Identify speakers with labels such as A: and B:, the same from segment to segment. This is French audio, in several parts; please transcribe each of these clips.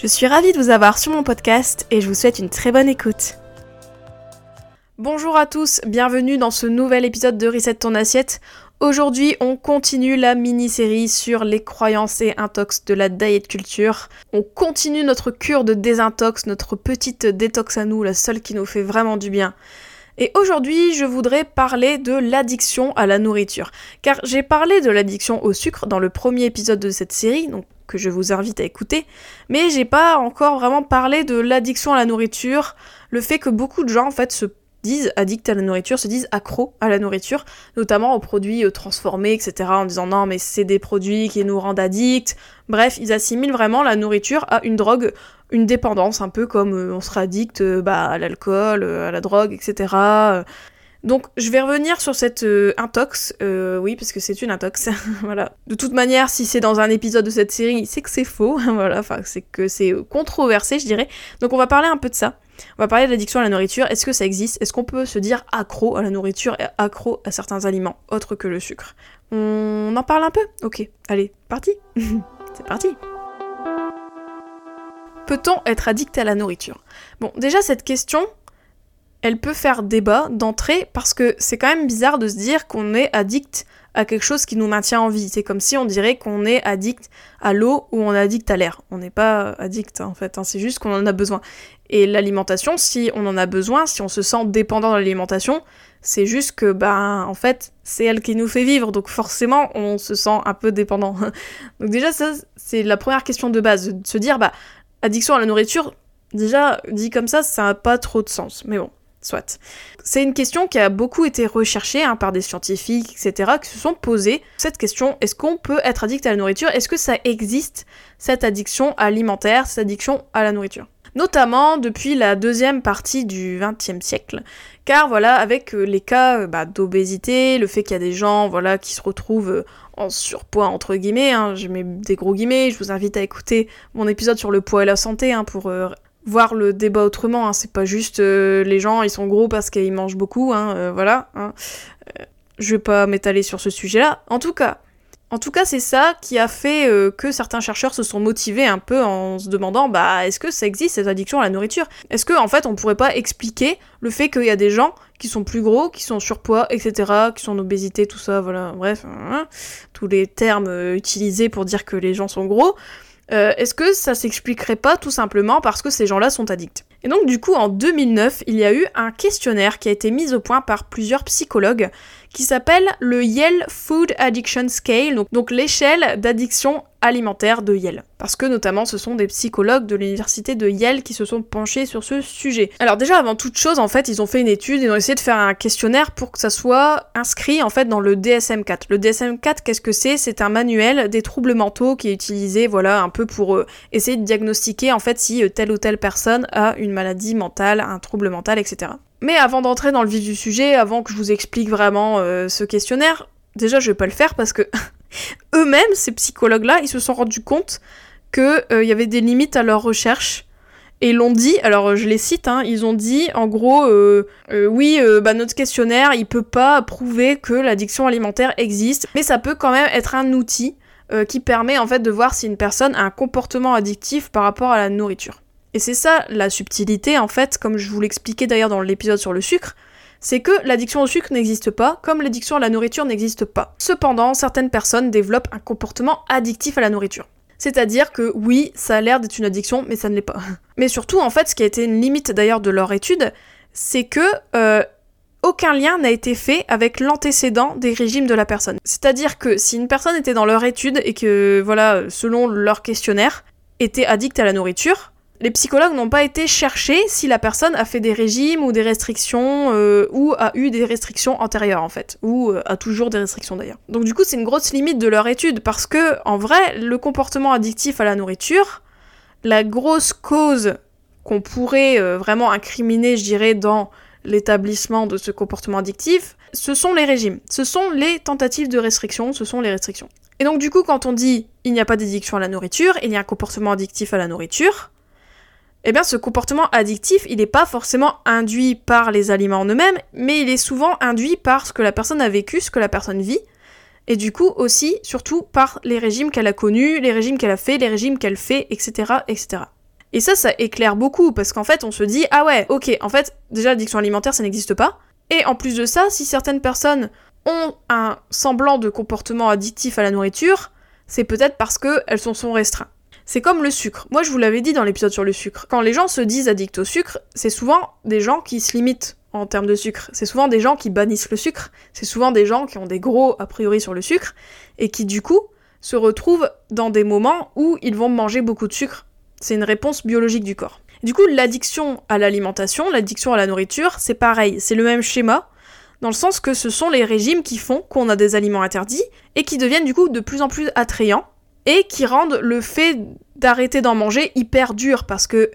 A: Je suis ravie de vous avoir sur mon podcast et je vous souhaite une très bonne écoute. Bonjour à tous, bienvenue dans ce nouvel épisode de Reset ton assiette. Aujourd'hui, on continue la mini-série sur les croyances et intox de la diet culture. On continue notre cure de désintox, notre petite détox à nous, la seule qui nous fait vraiment du bien. Et aujourd'hui, je voudrais parler de l'addiction à la nourriture. Car j'ai parlé de l'addiction au sucre dans le premier épisode de cette série, donc que je vous invite à écouter, mais j'ai pas encore vraiment parlé de l'addiction à la nourriture, le fait que beaucoup de gens en fait se disent addicts à la nourriture, se disent accros à la nourriture, notamment aux produits euh, transformés, etc., en disant non mais c'est des produits qui nous rendent addicts. Bref, ils assimilent vraiment la nourriture à une drogue, une dépendance, un peu comme euh, on sera addict euh, bah, à l'alcool, à la drogue, etc. Donc je vais revenir sur cette intox, oui parce que c'est une intox, voilà. De toute manière, si c'est dans un épisode de cette série, c'est que c'est faux, voilà, enfin c'est que c'est controversé je dirais. Donc on va parler un peu de ça. On va parler de l'addiction à la nourriture. Est-ce que ça existe? Est-ce qu'on peut se dire accro à la nourriture et accro à certains aliments autres que le sucre? On en parle un peu? Ok, allez, parti C'est parti Peut-on être addict à la nourriture? Bon, déjà cette question, elle peut faire débat d'entrée parce que c'est quand même bizarre de se dire qu'on est addict à quelque chose qui nous maintient en vie. C'est comme si on dirait qu'on est addict à l'eau ou on est addict à l'air. On n'est pas addict en fait, hein. c'est juste qu'on en a besoin. Et l'alimentation, si on en a besoin, si on se sent dépendant de l'alimentation, c'est juste que, ben, en fait, c'est elle qui nous fait vivre, donc forcément, on se sent un peu dépendant. donc déjà, ça, c'est la première question de base, de se dire, bah, addiction à la nourriture, déjà, dit comme ça, ça n'a pas trop de sens. Mais bon, Soit. C'est une question qui a beaucoup été recherchée hein, par des scientifiques, etc., qui se sont posés cette question est-ce qu'on peut être addict à la nourriture? Est-ce que ça existe, cette addiction alimentaire, cette addiction à la nourriture? Notamment depuis la deuxième partie du XXe siècle, car voilà, avec euh, les cas euh, bah, d'obésité, le fait qu'il y a des gens voilà, qui se retrouvent euh, en surpoids, entre guillemets, hein, je mets des gros guillemets, je vous invite à écouter mon épisode sur le poids et la santé hein, pour voir le débat autrement. Hein. C'est pas juste euh, les gens ils sont gros parce qu'ils mangent beaucoup, hein, euh, voilà. Hein. Euh, je vais pas m'étaler sur ce sujet-là. En tout cas, en tout cas, c'est ça qui a fait que certains chercheurs se sont motivés un peu en se demandant bah est-ce que ça existe cette addiction à la nourriture? Est-ce que en fait on pourrait pas expliquer le fait qu'il y a des gens qui sont plus gros, qui sont surpoids, etc., qui sont en obésité, tout ça, voilà, bref, tous les termes utilisés pour dire que les gens sont gros. Euh, est-ce que ça s'expliquerait pas tout simplement parce que ces gens-là sont addicts? Et donc du coup en 2009, il y a eu un questionnaire qui a été mis au point par plusieurs psychologues qui s'appelle le Yale Food Addiction Scale, donc, l'échelle d'addiction alimentaire de Yale. Parce que notamment ce sont des psychologues de l'université de Yale qui se sont penchés sur ce sujet. Alors déjà avant toute chose en fait ils ont fait une étude, ils ont essayé de faire un questionnaire pour que ça soit inscrit en fait dans le DSM-4. Le DSM-4 qu'est-ce que c'est? C'est un manuel des troubles mentaux qui est utilisé voilà un peu pour euh, essayer de diagnostiquer en fait si euh, telle ou telle personne a une maladie mentale, un trouble mental, etc. Mais avant d'entrer dans le vif du sujet, avant que je vous explique vraiment euh, ce questionnaire, déjà je vais pas le faire parce que eux-mêmes, ces psychologues-là, ils se sont rendus compte qu'il euh, y avait des limites à leur recherche. Et l'ont dit, alors je les cite, hein, ils ont dit en gros, euh, oui, bah, notre questionnaire, il peut pas prouver que l'addiction alimentaire existe, mais ça peut quand même être un outil qui permet en fait de voir si une personne a un comportement addictif par rapport à la nourriture. Et c'est ça la subtilité, en fait, comme je vous l'expliquais d'ailleurs dans l'épisode sur le sucre, c'est que l'addiction au sucre n'existe pas, comme l'addiction à la nourriture n'existe pas. Cependant, certaines personnes développent un comportement addictif à la nourriture. C'est-à-dire que oui, ça a l'air d'être une addiction, mais ça ne l'est pas. Mais surtout, en fait, ce qui a été une limite d'ailleurs de leur étude, c'est que euh, aucun lien n'a été fait avec l'antécédent des régimes de la personne. C'est-à-dire que si une personne était dans leur étude et que, voilà, selon leur questionnaire, était addict à la nourriture, les psychologues n'ont pas été chercher si la personne a fait des régimes ou des restrictions euh, ou a eu des restrictions antérieures en fait, ou euh, a toujours des restrictions d'ailleurs. Donc du coup c'est une grosse limite de leur étude parce que en vrai le comportement addictif à la nourriture, la grosse cause qu'on pourrait euh, vraiment incriminer, je dirais, dans l'établissement de ce comportement addictif, ce sont les régimes, ce sont les tentatives de restriction, ce sont les restrictions. Et donc du coup, quand on dit il n'y a pas d'addiction à la nourriture, il y a un comportement addictif à la nourriture, eh bien ce comportement addictif, il n'est pas forcément induit par les aliments en eux-mêmes, mais il est souvent induit par ce que la personne a vécu, ce que la personne vit, et du coup aussi, surtout par les régimes qu'elle a connus, les régimes qu'elle a fait, les régimes qu'elle fait, etc., etc. Et ça, ça éclaire beaucoup, parce qu'en fait, on se dit, ah ouais, ok, en fait, déjà l'addiction alimentaire, ça n'existe pas. Et en plus de ça, si certaines personnes ont un semblant de comportement addictif à la nourriture, c'est peut-être parce qu'elles s'en sont restreintes. C'est comme le sucre. Moi, je vous l'avais dit dans l'épisode sur le sucre. Quand les gens se disent addicts au sucre, c'est souvent des gens qui se limitent en termes de sucre. C'est souvent des gens qui bannissent le sucre. C'est souvent des gens qui ont des gros a priori sur le sucre et qui, du coup, se retrouvent dans des moments où ils vont manger beaucoup de sucre. C'est une réponse biologique du corps. Du coup, l'addiction à l'alimentation, l'addiction à la nourriture, c'est pareil. C'est le même schéma dans le sens que ce sont les régimes qui font qu'on a des aliments interdits et qui deviennent du coup de plus en plus attrayants et qui rendent le fait d'arrêter d'en manger hyper dur parce que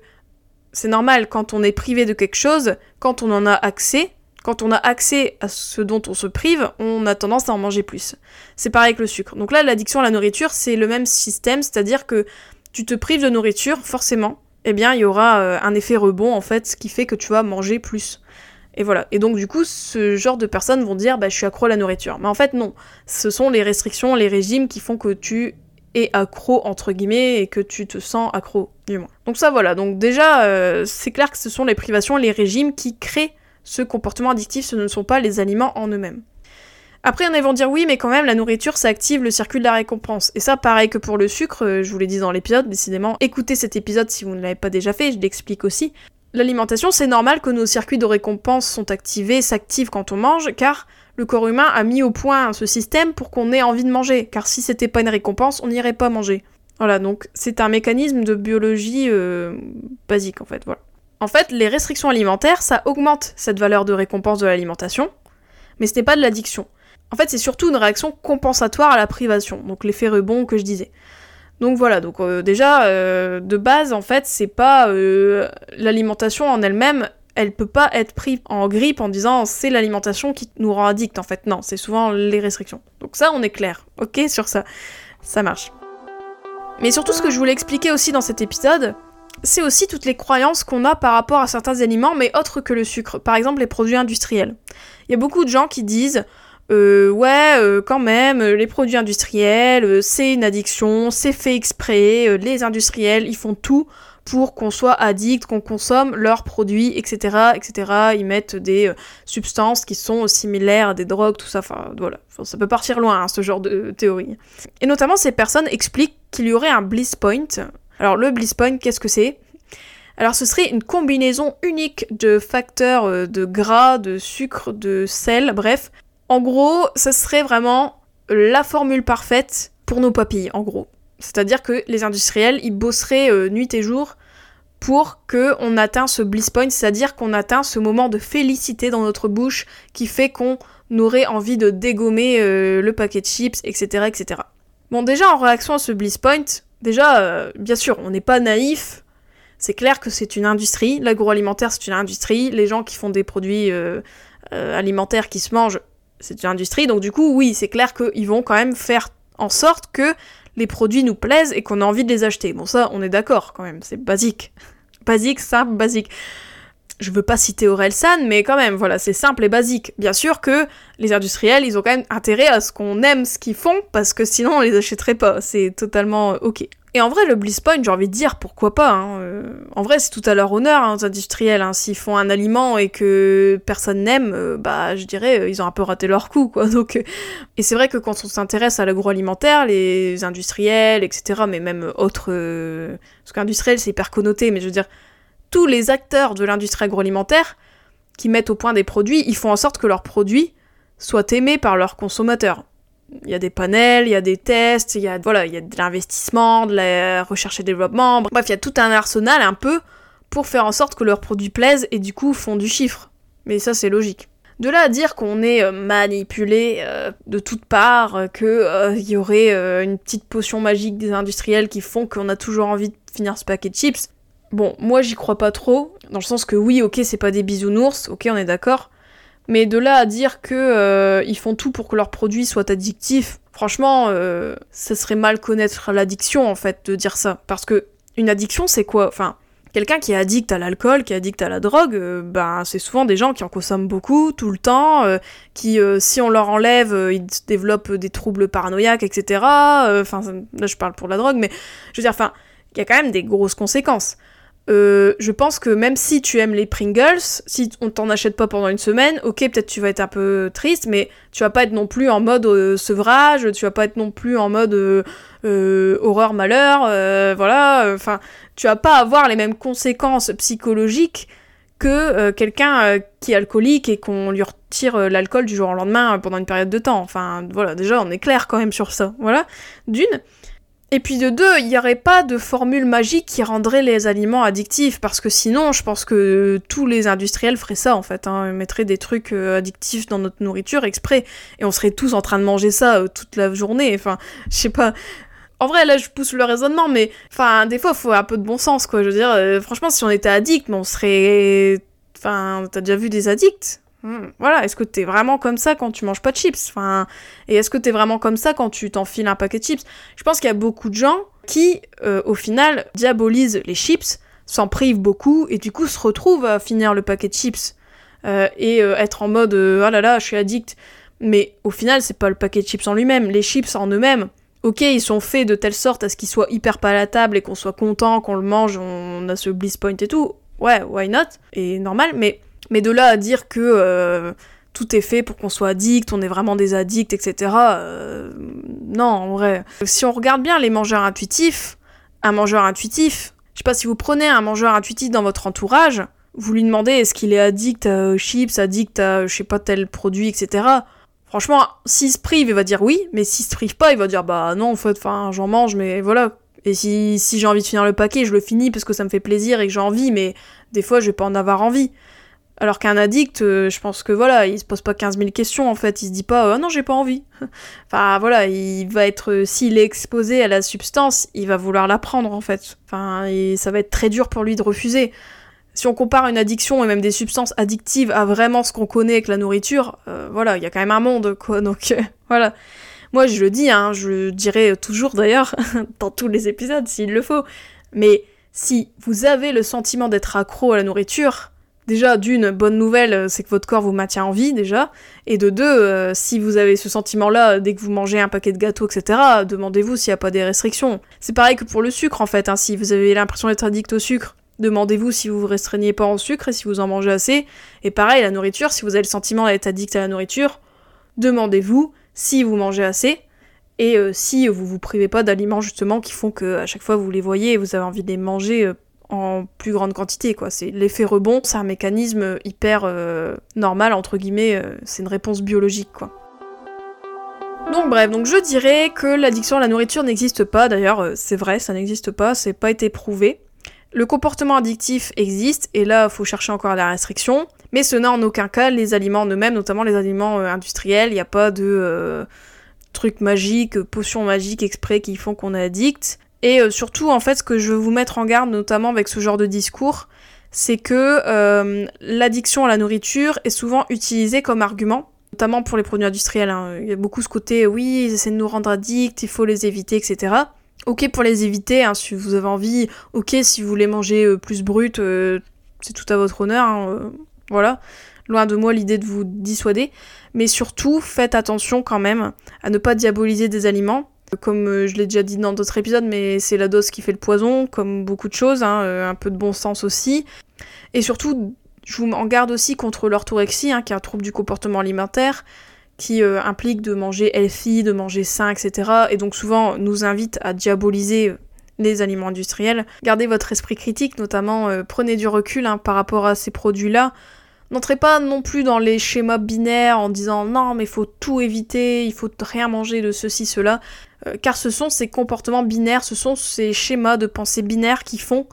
A: c'est normal quand on est privé de quelque chose, quand on en a accès, quand on a accès à ce dont on se prive, on a tendance à en manger plus. C'est pareil avec le sucre. Donc là, l'addiction à la nourriture, c'est le même système, c'est-à-dire que tu te prives de nourriture, forcément, eh bien, il y aura euh, un effet rebond, en fait, ce qui fait que tu vas manger plus. Et voilà. Et donc, du coup, ce genre de personnes vont dire, bah, je suis accro à la nourriture. Mais en fait, non. Ce sont les restrictions, les régimes qui font que tu et accro entre guillemets et que tu te sens accro du moins. Donc ça voilà, donc déjà euh, c'est clair que ce sont les privations, les régimes qui créent ce comportement addictif, ce ne sont pas les aliments en eux-mêmes. Après, on vont dire oui, mais quand même, la nourriture, ça active le circuit de la récompense. Et ça, pareil que pour le sucre, euh, je vous l'ai dit dans l'épisode, décidément, écoutez cet épisode si vous ne l'avez pas déjà fait, je l'explique aussi. L'alimentation, c'est normal que nos circuits de récompense sont activés, s'activent quand on mange, car le corps humain a mis au point ce système pour qu'on ait envie de manger, car si c'était pas une récompense, on n'irait pas manger. Voilà, donc c'est un mécanisme de biologie euh, basique en fait, voilà. En fait, les restrictions alimentaires, ça augmente cette valeur de récompense de l'alimentation, mais ce n'est pas de l'addiction. En fait, c'est surtout une réaction compensatoire à la privation, donc l'effet rebond que je disais. Donc voilà, donc euh, déjà, euh, de base, en fait, c'est pas l'alimentation en elle-même, elle peut pas être prise en grippe en disant c'est l'alimentation qui nous rend addict en fait. Non, c'est souvent les restrictions. Donc ça, on est clair, ok, sur ça. Ça marche. Mais surtout, ce que je voulais expliquer aussi dans cet épisode, c'est aussi toutes les croyances qu'on a par rapport à certains aliments, mais autres que le sucre. Par exemple, les produits industriels. Il y a beaucoup de gens qui disent euh, ouais, euh, quand même, les produits industriels, euh, c'est une addiction, c'est fait exprès, les industriels, ils font tout pour qu'on soit addict, qu'on consomme leurs produits, etc., etc. Ils mettent des euh, substances qui sont similaires à des drogues, tout ça. Enfin, voilà. ça peut partir loin, hein, ce genre de théorie. Et notamment, ces personnes expliquent qu'il y aurait un bliss point. Alors, le bliss point, qu'est-ce que c'est? Alors ce serait une combinaison unique de facteurs euh, de gras, de sucre, de sel, bref. En gros, ça serait vraiment la formule parfaite pour nos papilles, en gros. C'est-à-dire que les industriels, ils bosseraient euh, nuit et jour pour qu'on atteint ce bliss point, c'est-à-dire qu'on atteint ce moment de félicité dans notre bouche qui fait qu'on aurait envie de dégommer euh, le paquet de chips, etc., etc. Bon, déjà en réaction à ce bliss point, déjà, euh, bien sûr, on n'est pas naïf. C'est clair que c'est une industrie. L'agroalimentaire, c'est une industrie. Les gens qui font des produits alimentaires qui se mangent, c'est une industrie. Donc du coup, oui, c'est clair qu'ils vont quand même faire en sorte que les produits nous plaisent et qu'on a envie de les acheter. Bon ça, on est d'accord quand même, c'est basique. Basique, simple, basique. Je veux pas citer Orelsan, mais quand même, voilà, c'est simple et basique. Bien sûr que les industriels, ils ont quand même intérêt à ce qu'on aime ce qu'ils font, parce que sinon on les achèterait pas. C'est totalement ok. Et en vrai, le Bliss Point, j'ai envie de dire pourquoi pas. Hein. Euh, en vrai, c'est tout à leur honneur, hein, aux industriels. Hein. S'ils font un aliment et que personne n'aime, euh, bah, je dirais, euh, ils ont un peu raté leur coup, quoi. Donc, et c'est vrai que quand on s'intéresse à l'agroalimentaire, les industriels, etc., mais même autres, parce qu'industriel, c'est hyper connoté, mais je veux dire, tous les acteurs de l'industrie agroalimentaire qui mettent au point des produits, ils font en sorte que leurs produits soient aimés par leurs consommateurs il y a des panels, il y a des tests, il y a voilà, il de l'investissement, de la recherche et développement. Bref, il y a tout un arsenal un peu pour faire en sorte que leurs produits plaisent et du coup font du chiffre. Mais ça c'est logique. De là à dire qu'on est euh, manipulé euh, de toutes parts, euh, qu'il y aurait une petite potion magique des industriels qui font qu'on a toujours envie de finir ce paquet de chips, Bon, moi j'y crois pas trop, dans le sens que oui, ok, c'est pas des bisounours, ok, on est d'accord. Mais de là à dire que euh, ils font tout pour que leurs produits soient addictifs, franchement, euh, ça serait mal connaître l'addiction en fait de dire ça. Parce que une addiction, c'est quoi? Enfin, quelqu'un qui est addict à l'alcool, qui est addict à la drogue, euh, ben c'est souvent des gens qui en consomment beaucoup, tout le temps, qui si on leur enlève, ils développent des troubles paranoïaques, etc. Enfin, là je parle pour la drogue, mais je veux dire, enfin, il y a quand même des grosses conséquences. Euh, je pense que même si tu aimes les Pringles, si on t'en achète pas pendant une semaine, ok, peut-être tu vas être un peu triste, mais tu vas pas être non plus en mode euh, sevrage, tu vas pas être non plus en mode euh, horreur malheur, voilà. Enfin, tu vas pas avoir les mêmes conséquences psychologiques que quelqu'un qui est alcoolique et qu'on lui retire l'alcool du jour au lendemain pendant une période de temps. Enfin, voilà, déjà on est clair quand même sur ça. Voilà, d'une. Et puis de deux, il n'y aurait pas de formule magique qui rendrait les aliments addictifs, parce que sinon, je pense que tous les industriels feraient ça en fait, hein, mettraient des trucs euh, addictifs dans notre nourriture exprès, et on serait tous en train de manger ça euh, toute la journée. Enfin, je sais pas. En vrai, là, je pousse le raisonnement, mais enfin, des fois, faut un peu de bon sens, quoi. Je veux dire, euh, franchement, si on était addict, on serait. Enfin, t'as déjà vu des addicts? Hmm. Voilà, est-ce que t'es vraiment comme ça quand tu manges pas de chips? Enfin, Et est-ce que t'es vraiment comme ça quand tu t'enfiles un paquet de chips? Je pense qu'il y a beaucoup de gens qui, euh, au final, diabolisent les chips, s'en privent beaucoup, et du coup se retrouvent à finir le paquet de chips. Euh, et euh, être en mode oh là là, je suis addict. Mais au final, c'est pas le paquet de chips en lui-même. Les chips en eux-mêmes, ok, ils sont faits de telle sorte à ce qu'ils soient hyper palatables et qu'on soit content, qu'on le mange, on a ce bliss point et tout. Ouais, why not? Et normal, mais mais de là à dire que euh, tout est fait pour qu'on soit addict, on est vraiment des addicts, etc. Euh, non, en vrai. Si on regarde bien les mangeurs intuitifs, un mangeur intuitif, je sais pas si vous prenez un mangeur intuitif dans votre entourage, vous lui demandez est-ce qu'il est addict aux chips, addict à je sais pas tel produit, etc. Franchement, s'il se prive, il va dire oui, mais s'il se prive pas, il va dire bah non, en fait, enfin, j'en mange, mais voilà. Et si, si j'ai envie de finir le paquet, je le finis parce que ça me fait plaisir et que j'ai envie, mais des fois, je vais pas en avoir envie. Alors qu'un addict, euh, je pense que voilà, il se pose pas 15 000 questions en fait, il se dit pas oh non j'ai pas envie. enfin voilà, il va être, euh, s'il est exposé à la substance, il va vouloir la prendre en fait. Enfin, ça va être très dur pour lui de refuser. Si on compare une addiction et même des substances addictives à vraiment ce qu'on connaît avec la nourriture, voilà, il y a quand même un monde quoi, donc voilà. Moi je le dis, hein, je le dirai toujours d'ailleurs, dans tous les épisodes s'il le faut, mais si vous avez le sentiment d'être accro à la nourriture, Déjà, d'une bonne nouvelle, euh, c'est que votre corps vous maintient en vie déjà. Et de deux, euh, si vous avez ce sentiment-là dès que vous mangez un paquet de gâteaux, etc., demandez-vous s'il n'y a pas des restrictions. C'est pareil que pour le sucre en fait. Hein. Si vous avez l'impression d'être addict au sucre, demandez-vous si vous vous restreignez pas en sucre et si vous en mangez assez. Et pareil, la nourriture, si vous avez le sentiment d'être addict à la nourriture, demandez-vous si vous mangez assez et euh, si vous vous privez pas d'aliments justement qui font que à chaque fois vous les voyez et vous avez envie de les manger en plus grande quantité quoi. C'est l'effet rebond, c'est un mécanisme hyper euh, normal entre guillemets, euh, c'est une réponse biologique quoi. Donc bref, donc je dirais que l'addiction à la nourriture n'existe pas, d'ailleurs euh, c'est vrai, ça n'existe pas, c'est pas été prouvé. Le comportement addictif existe, et là, faut chercher encore la restriction, mais ce n'est en aucun cas les aliments en eux-mêmes, notamment les aliments industriels, il n'y a pas de trucs magiques, potions magiques exprès qui font qu'on est addict. Et euh, surtout, en fait, ce que je veux vous mettre en garde, notamment avec ce genre de discours, c'est que euh, l'addiction à la nourriture est souvent utilisée comme argument, notamment pour les produits industriels. Hein. Il y a beaucoup ce côté, oui, ils essaient de nous rendre addicts, il faut les éviter, etc. Ok pour les éviter, hein, si vous avez envie. Ok si vous voulez manger euh, plus brut, c'est tout à votre honneur. Hein, voilà. Loin de moi l'idée de vous dissuader. Mais surtout, faites attention quand même à ne pas diaboliser des aliments comme euh, je l'ai déjà dit dans d'autres épisodes, mais c'est la dose qui fait le poison, comme beaucoup de choses, hein, euh, un peu de bon sens aussi. Et surtout, je vous en garde aussi contre l'orthorexie, hein, qui est un trouble du comportement alimentaire, qui euh, implique de manger healthy, de manger sain, etc. Et donc souvent nous invite à diaboliser les aliments industriels. Gardez votre esprit critique, notamment prenez du recul hein, par rapport à ces produits-là. N'entrez pas non plus dans les schémas binaires en disant non mais faut tout éviter, il faut rien manger de ceci, cela. Euh, car ce sont ces comportements binaires, ce sont ces schémas de pensée binaires qui font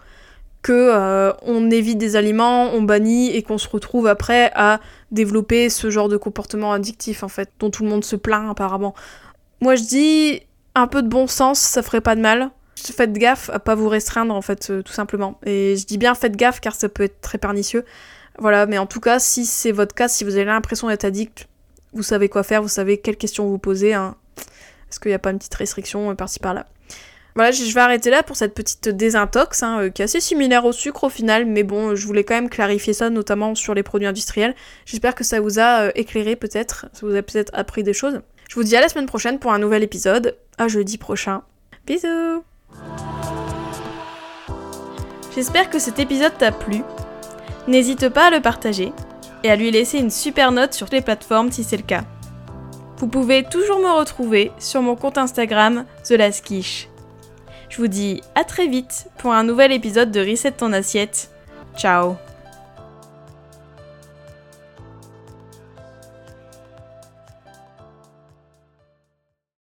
A: que euh, on évite des aliments, on bannit et qu'on se retrouve après à développer ce genre de comportement addictif en fait, dont tout le monde se plaint apparemment. Moi je dis un peu de bon sens, ça ferait pas de mal. faites gaffe à pas vous restreindre en fait, euh, tout simplement. Et je dis bien faites gaffe car ça peut être très pernicieux. Voilà, mais en tout cas, si c'est votre cas, si vous avez l'impression d'être addict, vous savez quoi faire, vous savez quelles questions vous poser. Hein. Est-ce qu'il n'y a pas une petite restriction euh, par-ci par-là? Voilà, je vais arrêter là pour cette petite désintox, hein, euh, qui est assez similaire au sucre au final, mais bon, je voulais quand même clarifier ça, notamment sur les produits industriels. J'espère que ça vous a euh, éclairé peut-être, ça vous a peut-être appris des choses. Je vous dis à la semaine prochaine pour un nouvel épisode, à jeudi prochain. Bisous J'espère que cet épisode t'a plu. N'hésite pas à le partager et à lui laisser une super note sur les plateformes si c'est le cas. Vous pouvez toujours me retrouver sur mon compte Instagram The Je vous dis à très vite pour un nouvel épisode de Reset ton assiette. Ciao